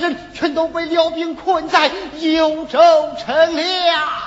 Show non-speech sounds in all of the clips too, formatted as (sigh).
人全都被辽兵困在幽州城了。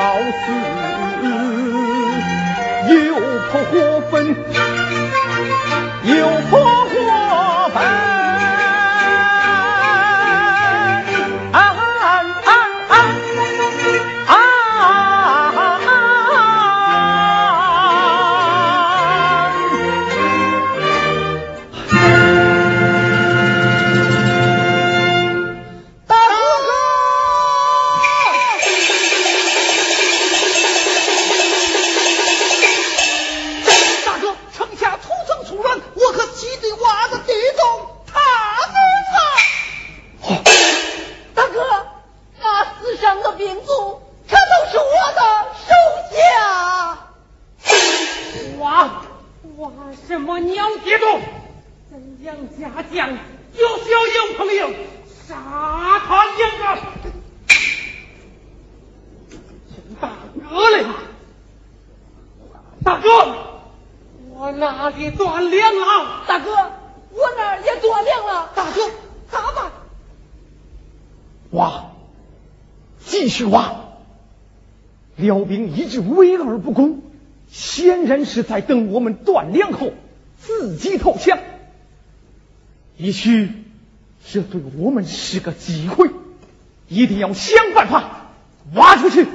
好似又破火焚，是在等我们断粮后自己投降，也许这对我们是个机会，一定要想办法挖出去。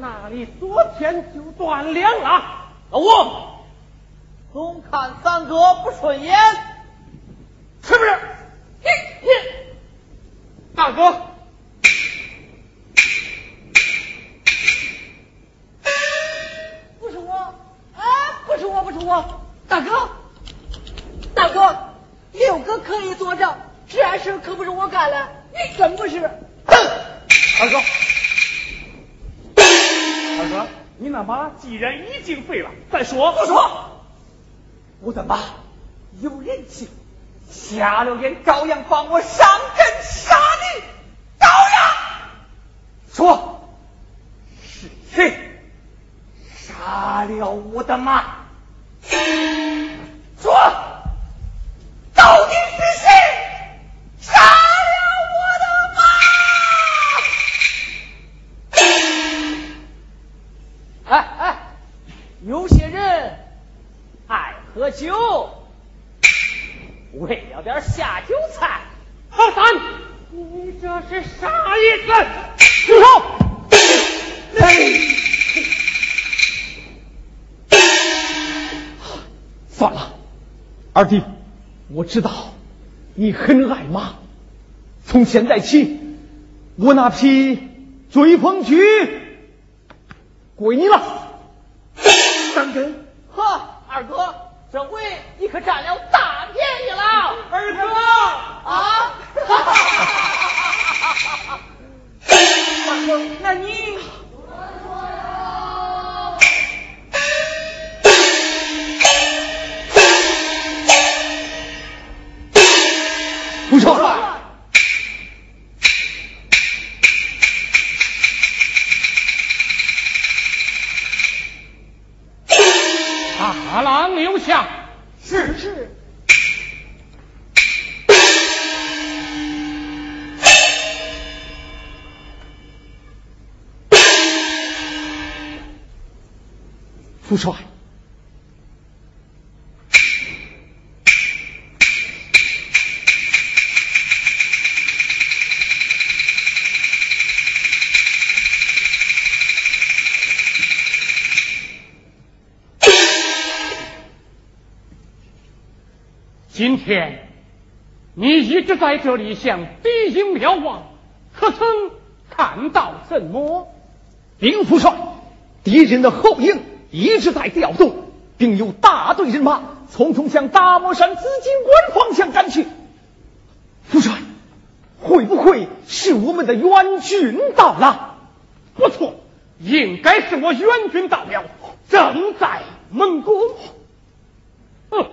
那里？昨天就断粮了。老吴，总看三哥不顺眼，是不是？你你，大哥。不是我，不是我，大哥，大哥，六哥可以作证，这事可不是我干的，你真不是。二哥，那马既然已经废了，再说。不说，我的马有人性，瞎了眼照样帮我上阵杀你，照样说是谁杀了我的马？说，二弟，我知道你很爱马，从现在起，我那匹追风驹归你了。三根，呵，二哥，这回你可占了大便宜了。二哥，啊，哈哈哈二哥，那你。不帅。今天你一直在这里向敌营瞭望，可曾看到什么？禀副帅，敌人的后应一直在调动，并有大队人马匆匆向大漠山紫金关方向赶去。副帅，会不会是我们的援军到了？不错，应该是我援军到了，正在蒙古。嗯，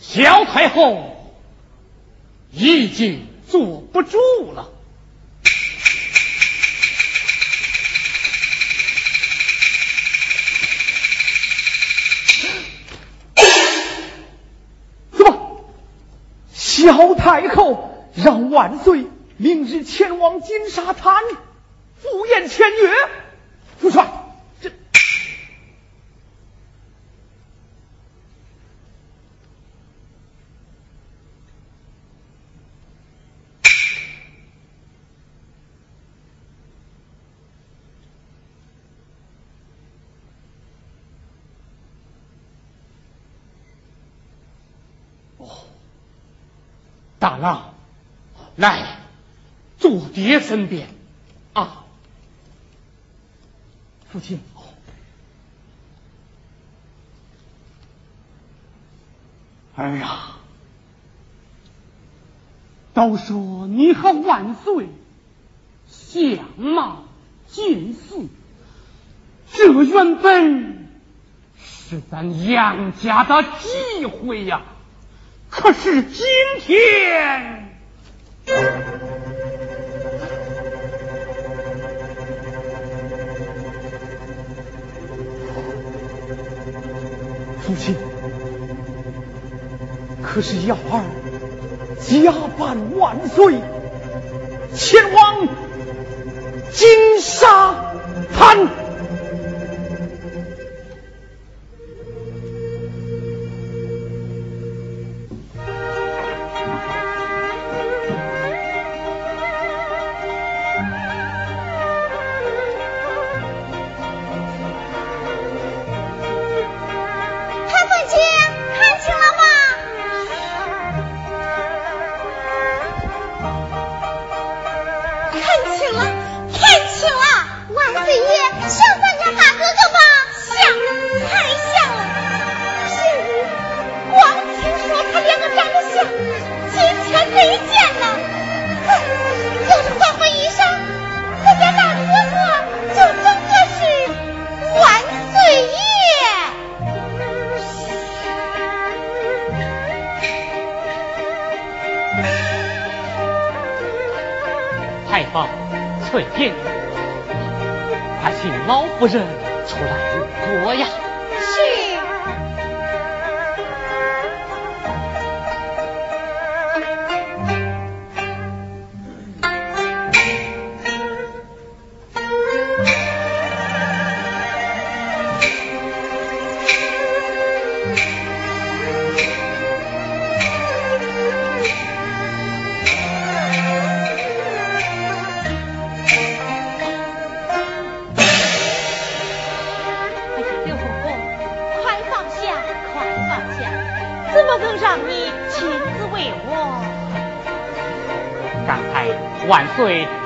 萧太后已经坐不住了。萧太后让万岁明日前往金沙滩赴宴签约，副帅，大郎，来，坐爹身边，啊，父亲。哎呀，都说你和万岁相貌近似，这原本是咱杨家的机会呀。可是今天，父亲，可是幺儿加班万岁，前往金沙滩。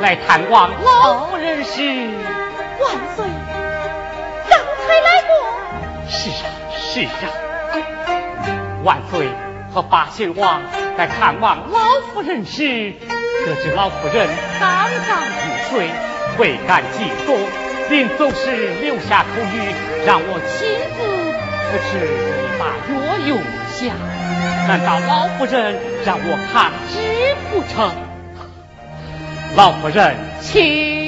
来探望老人时，万岁刚才来过。是啊，是啊。万岁和八贤王来探望老夫人时，得知老夫人刚刚入睡，倍感激动，临走时留下口谕，让我亲自扶持一把药用下。难道老夫人让我看知不成？老夫人，请。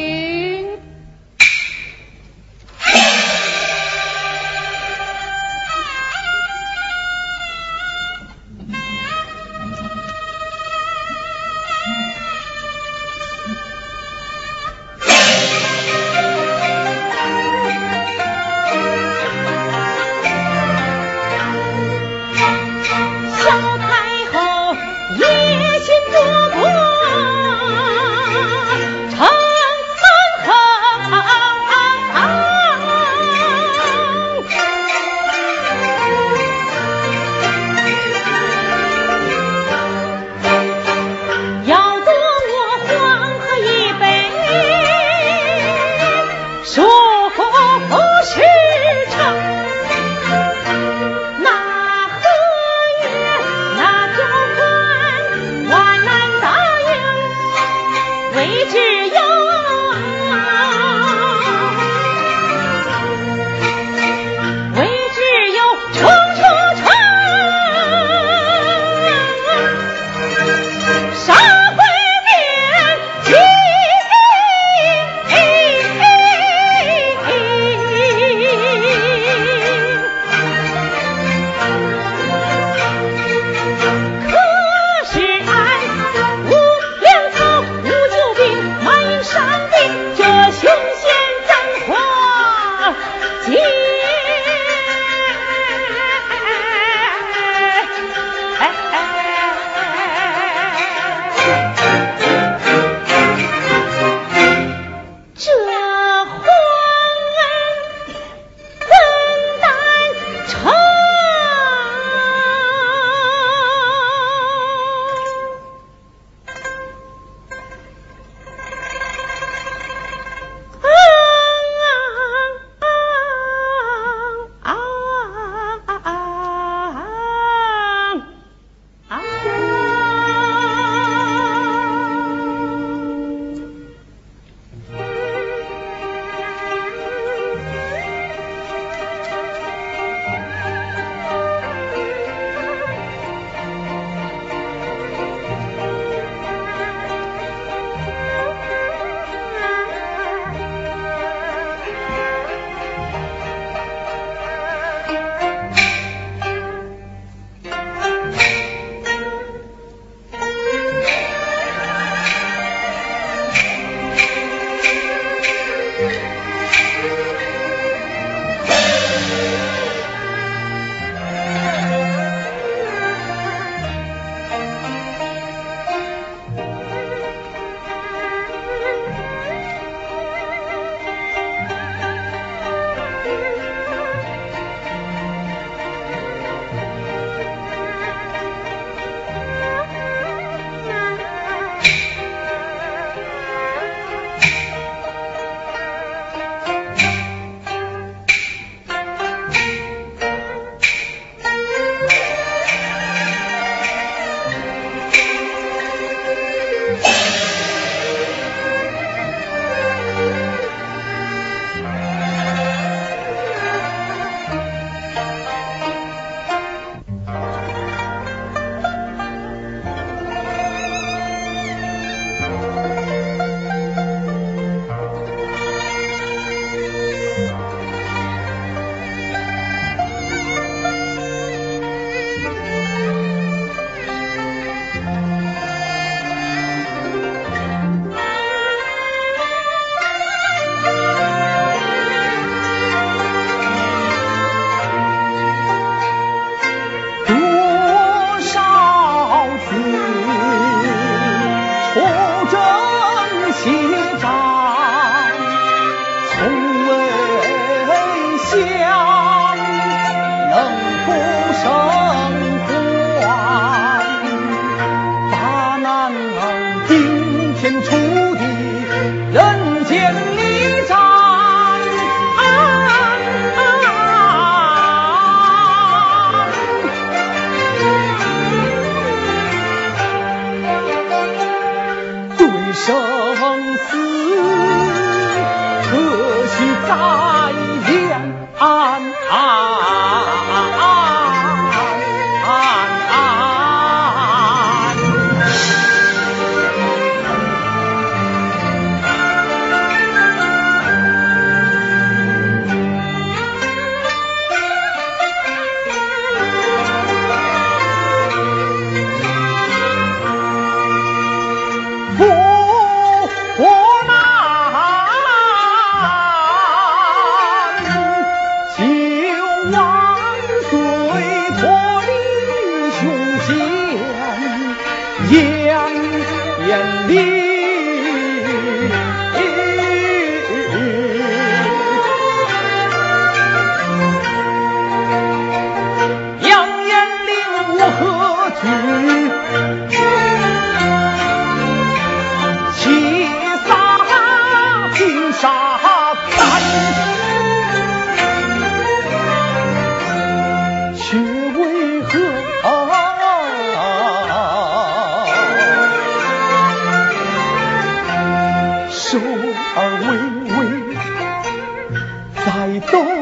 动。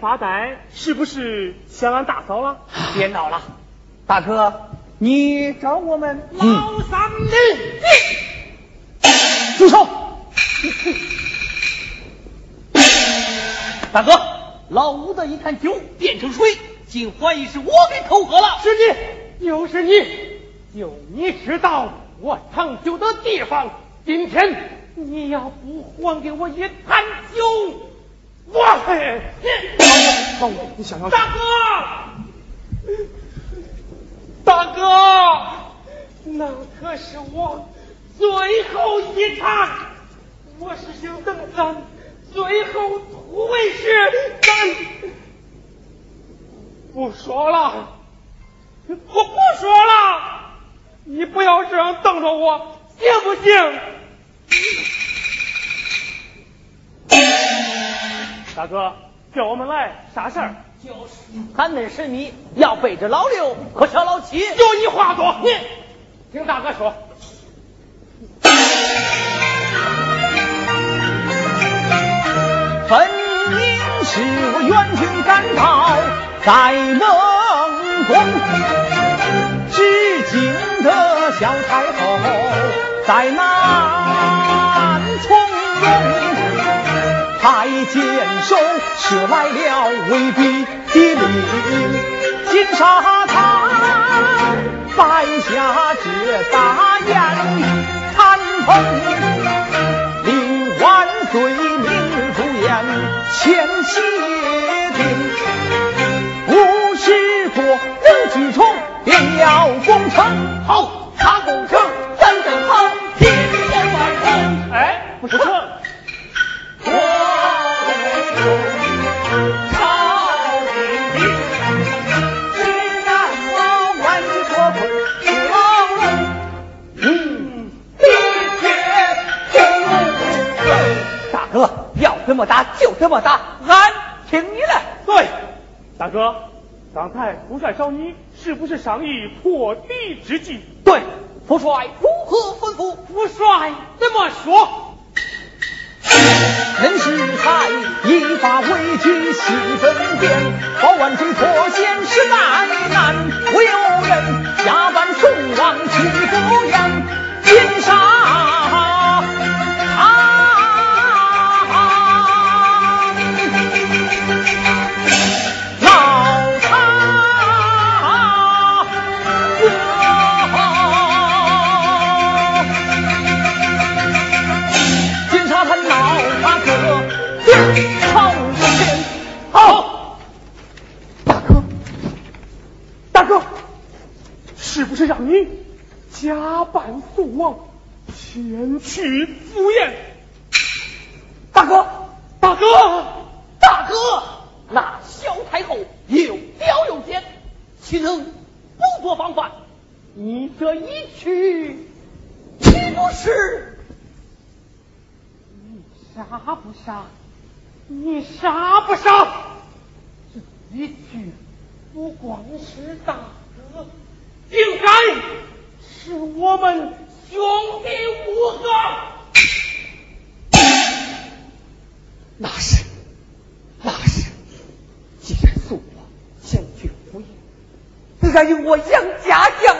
发呆，是不是想俺大嫂了？(sighs) 别闹了，大哥，你找我们老三女，住手！(laughs) 大哥，老吴的一坛酒变成水，竟怀疑是我给偷喝了。是你，又是你，就你知道我藏酒的地方。今天你要不还给我一坛酒，我嘿，你，老五，你想要大哥，大哥，那可是我最后一场，我是想等咱最后突围时，咱不说了。我不说了，你不要这样瞪着我，行不行？大哥，叫我们来啥事儿？就是俺们是你要背着老六和小老七，就你话多，你听大哥说。分明是我援军赶到在冷宫，至今的小太后在南太监手使来了威逼的令，金沙滩摆下这大宴谈风。令万岁明日赴宴签协定，不时过五句重，便要攻城。么打就怎么大，俺听你的。对，大哥，刚才副帅找你，是不是商议破敌之计？对，副帅如何吩咐？副帅怎么说？人是才，依法为举细分辨，保万军脱险是难难，唯有人下班送往去赴宴，金沙假扮宋王前去赴宴。大哥，大哥，大哥，那萧太后又刁又奸，岂能不做防范？你这一去，岂不是？你杀不杀？你杀不杀？这一去，不光是大哥，应该是我们兄弟五个。那是，那是。既然送我前去赴宴，自然有我杨家将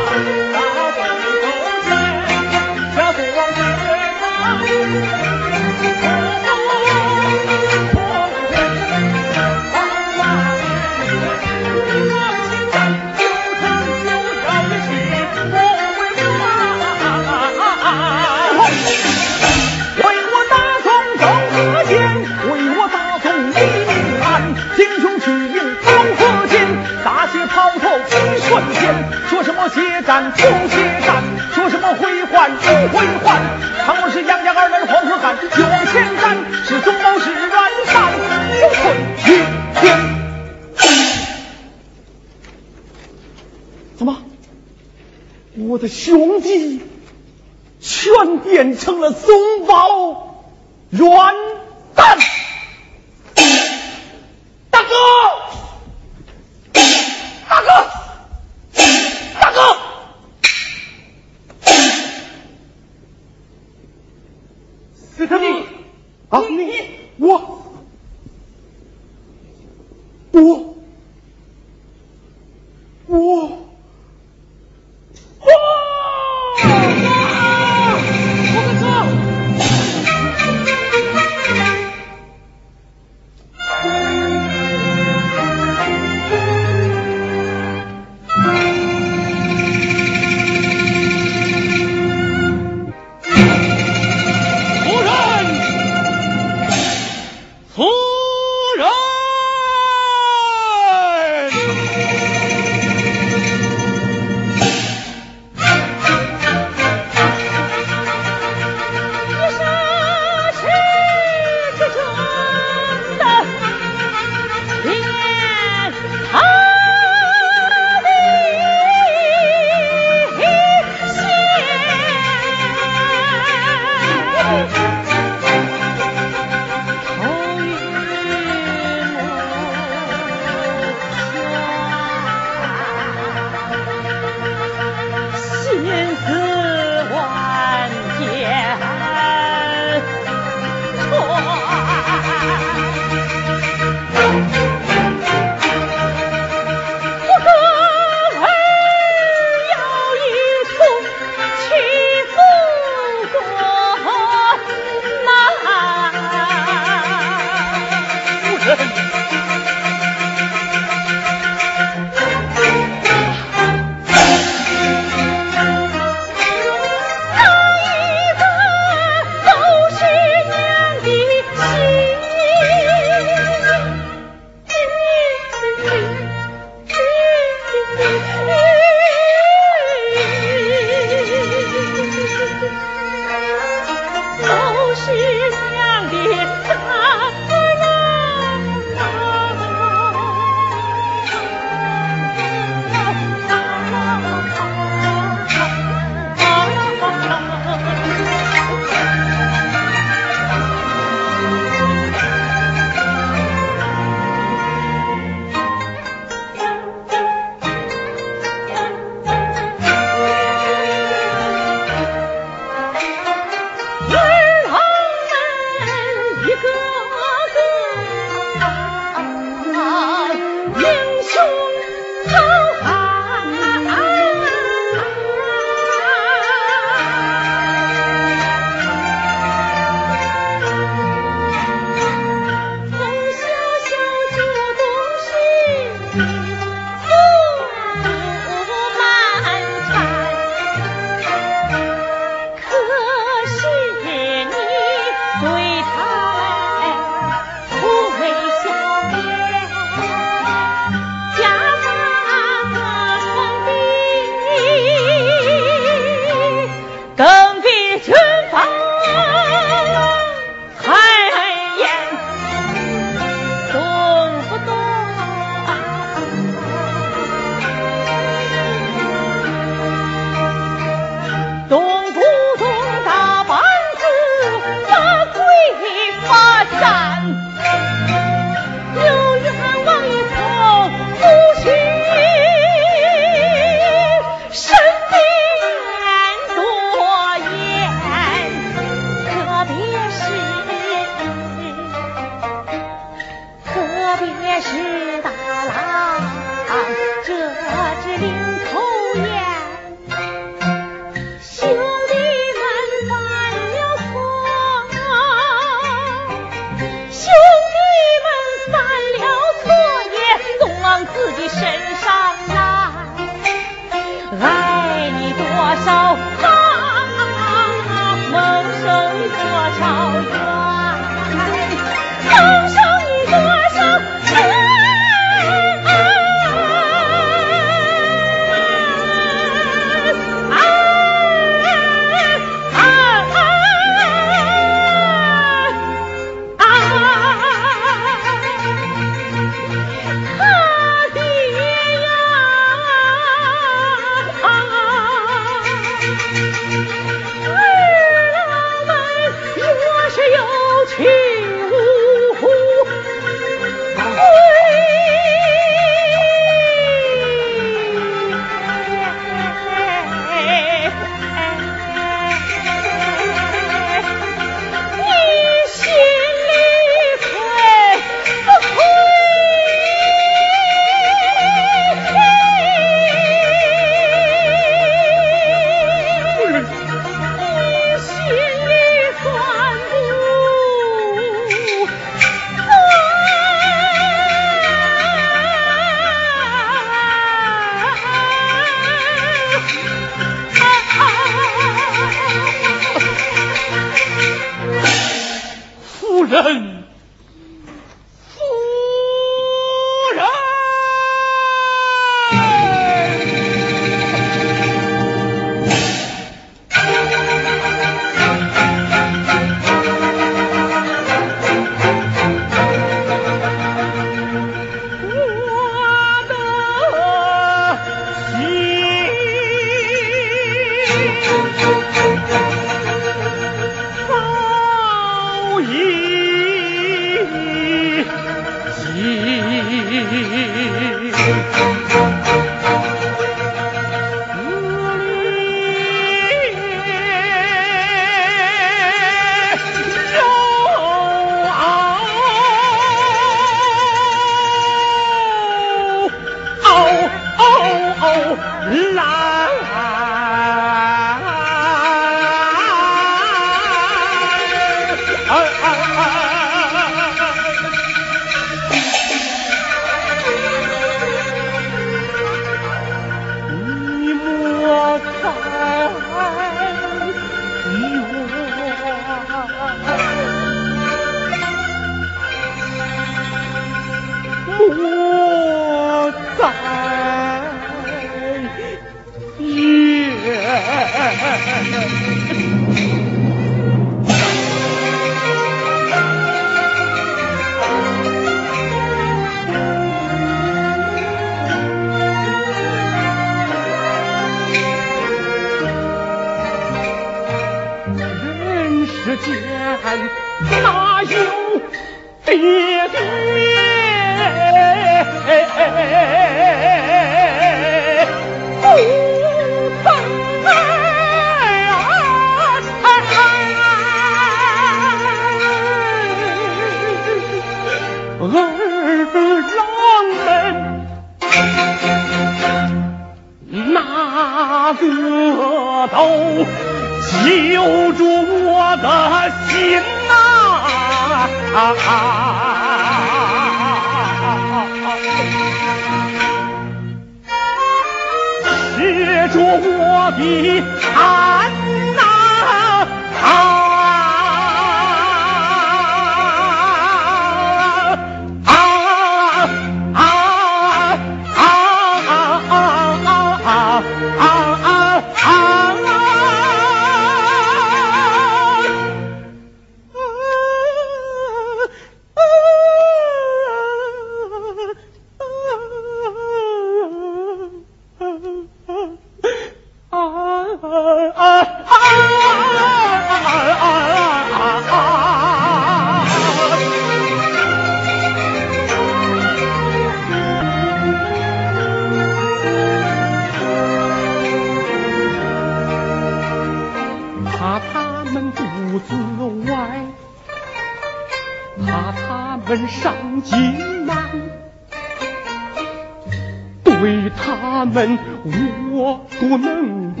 我不能不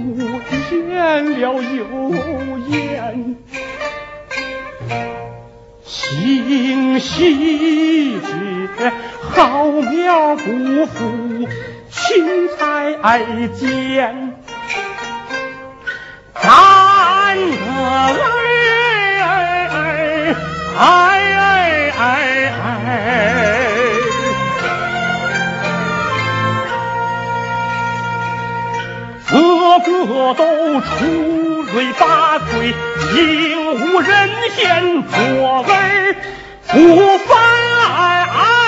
言了有言，心喜之好苗不负青才见，咱哥儿哎哎哎哎哎。个都出类拔萃，引无人嫌，作为不凡。哎哎。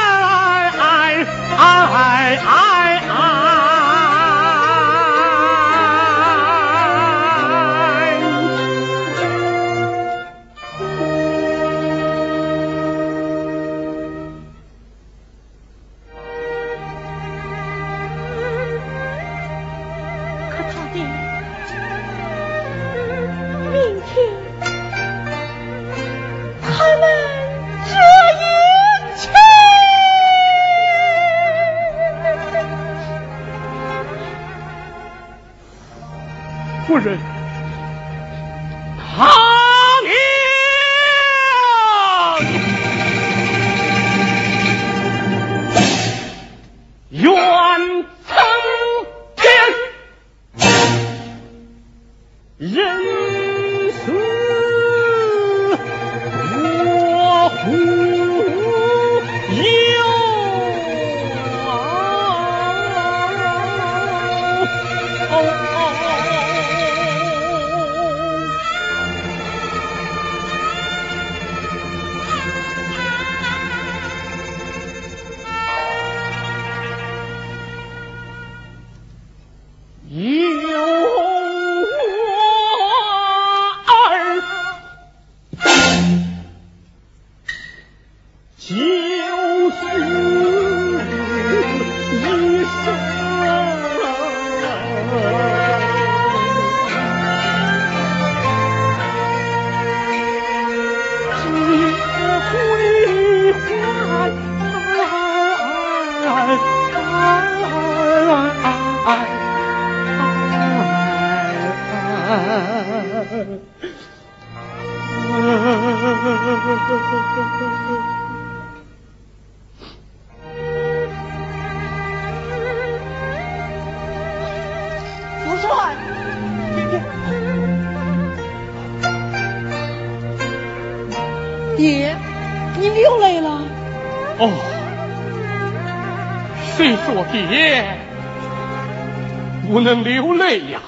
我是一生桂花树。你不能流泪呀。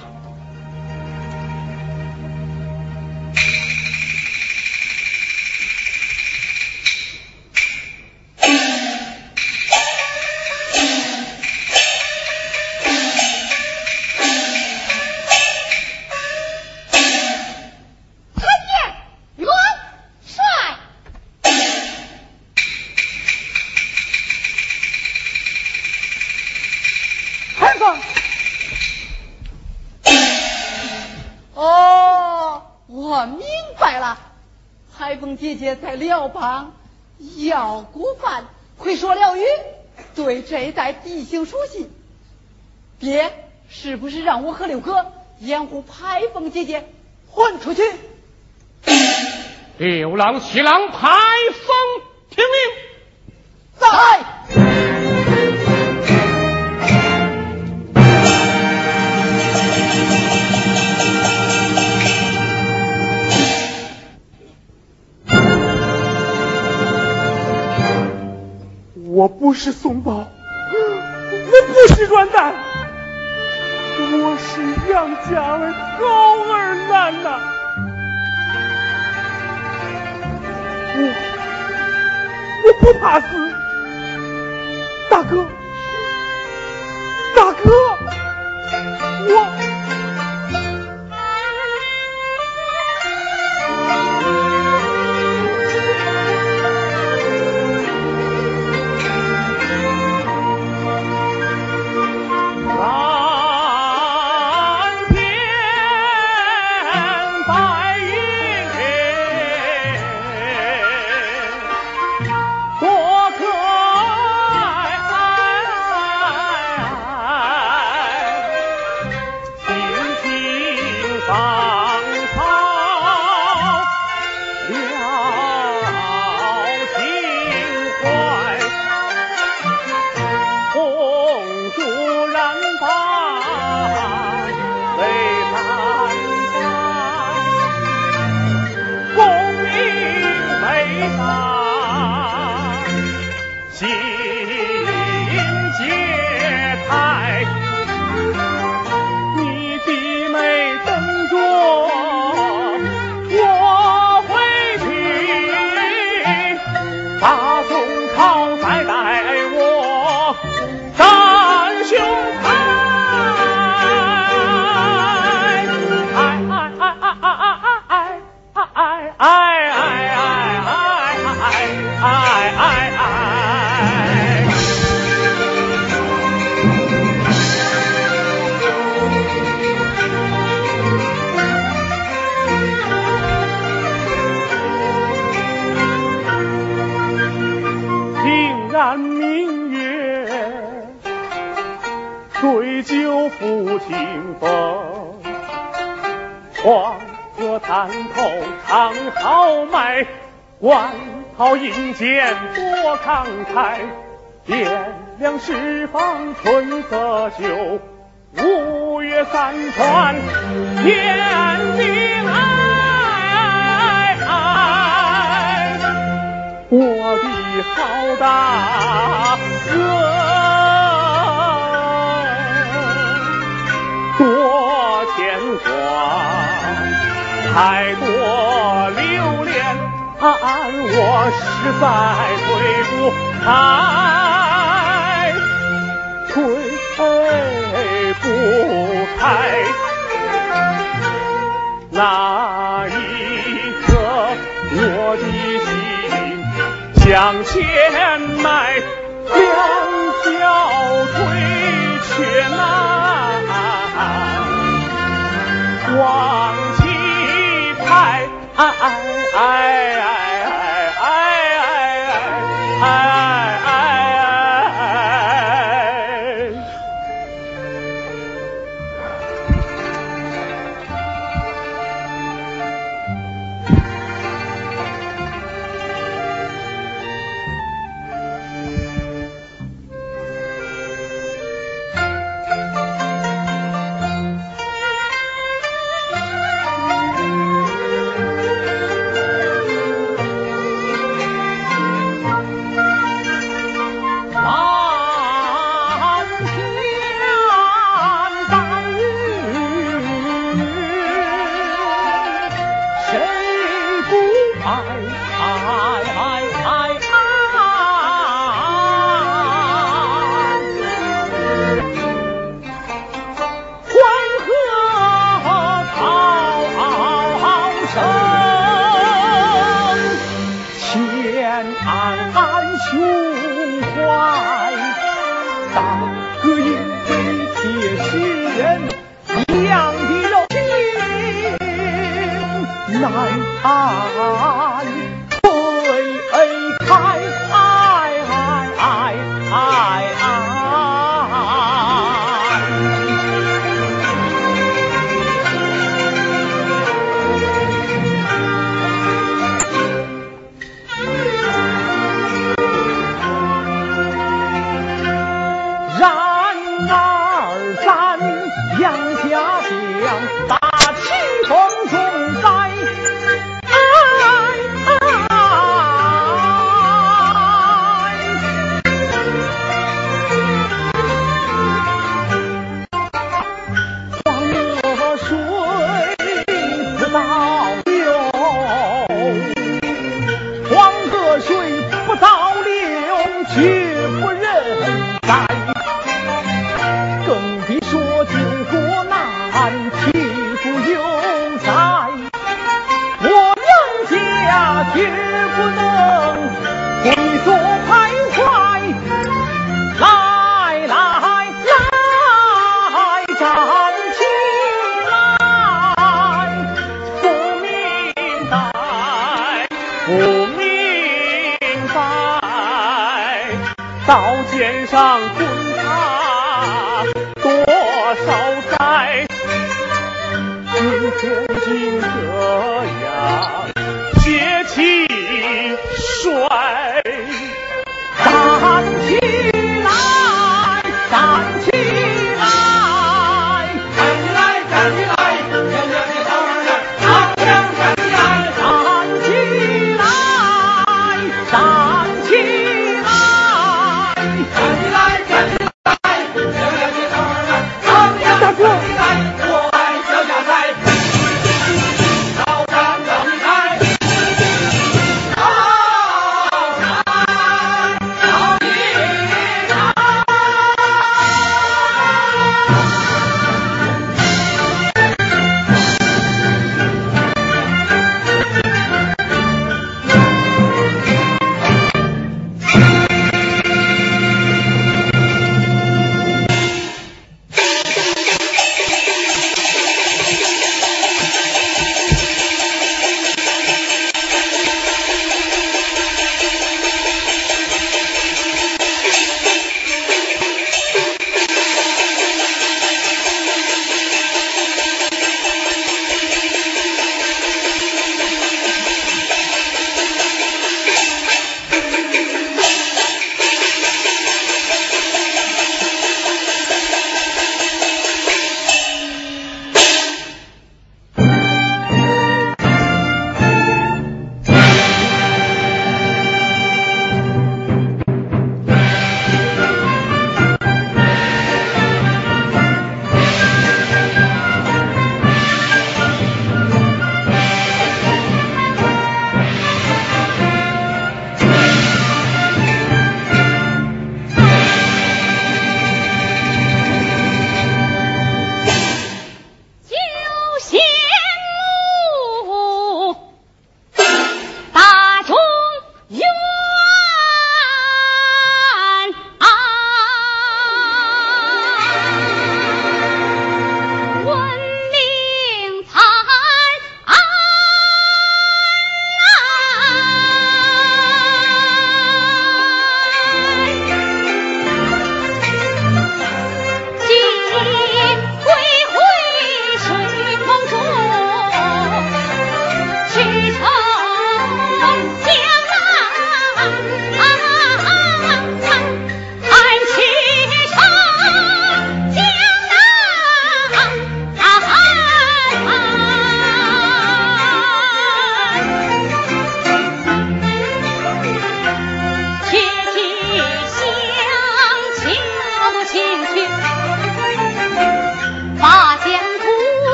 也在辽邦要过饭，会说辽语，对这一带地形熟悉。爹，是不是让我和六哥掩护牌风姐姐混出去？(laughs) 六郎、七郎、爬是怂包，我不是软蛋，我是杨家的高二男呐！我我不怕死，慷慨，汴梁释放春色秀，五岳三川天地爱。我的好大哥，多牵挂，太多留恋。我实在回不开，推不开。那一刻，我的心向前迈，两脚腿却难往起抬。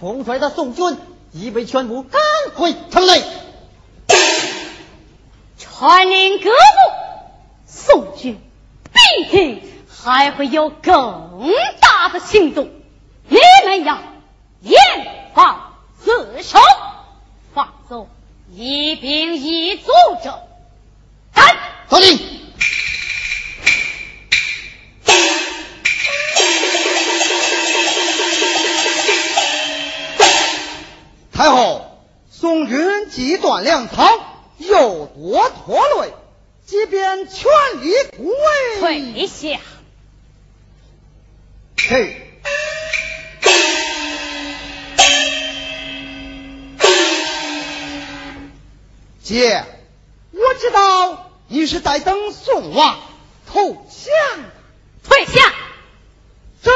东门冲出来的宋军已被全部赶回城内。(coughs) 传令各部，宋军必定还会有更大的行动，你们要严防死守，放走一兵一卒者。干！遵令。(coughs) (coughs) 太后，宋军既断粮草，又多拖累，即便全力突围，退下。嘿。姐，我知道你是在等宋王投降，退下。是。